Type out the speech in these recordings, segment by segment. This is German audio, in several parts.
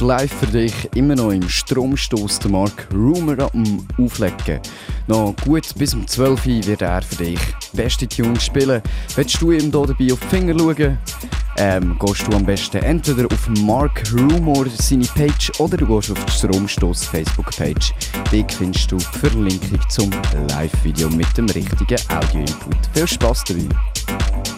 live für dich immer noch im Stromstoß der Mark Rumor am Auflegen. Noch gut bis um 12 Uhr wird er für dich beste Tunes spielen. Willst du ihm hier dabei auf die Finger schauen? Ähm, gehst du am besten entweder auf Mark Rumor seine Page oder du gehst auf die Stromstoß Facebook-Page. Dort findest du die Verlinkung zum Live-Video mit dem richtigen Audio-Input. Viel Spaß dabei!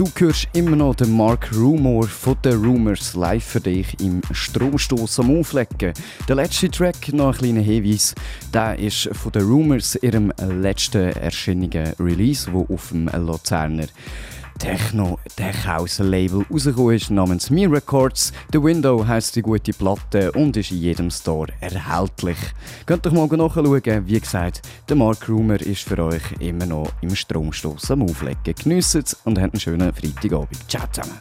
Du hörst immer noch den Mark Rumor von den Rumors live für dich im Stromstoß am Auflecken. Der letzte Track, noch ein kleiner Hinweis, der ist von den Rumors ihrem letzten erschienenen Release, wo auf dem Luzerner Techno Tech House Label rausgekommen ist, namens Me Records. The Window heisst die gute Platte und ist in jedem Store erhältlich. Könnt euch mal nachschauen. Wie gesagt, der Mark Rumer ist für euch immer noch im Stromstoß am Auflegen. Geniessen und habt einen schönen Freitagabend. Ciao zusammen.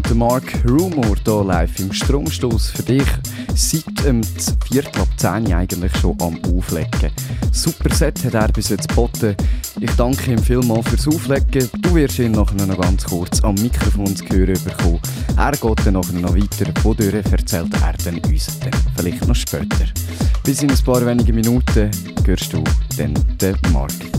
Noch den Mark Rumor hier live im Stromstoß für dich. Seit dem Viertel ab 10 eigentlich schon am Auflegen. Super Set hat er bis jetzt geboten. Ich danke ihm vielmals fürs Auflegen. Du wirst ihn nachher noch ganz kurz am Mikrofon zu hören bekommen. Er geht dann nachher noch weiter. Wodurch erzählt er dann uns dann vielleicht noch später. Bis in ein paar wenige Minuten hörst du dann den Mark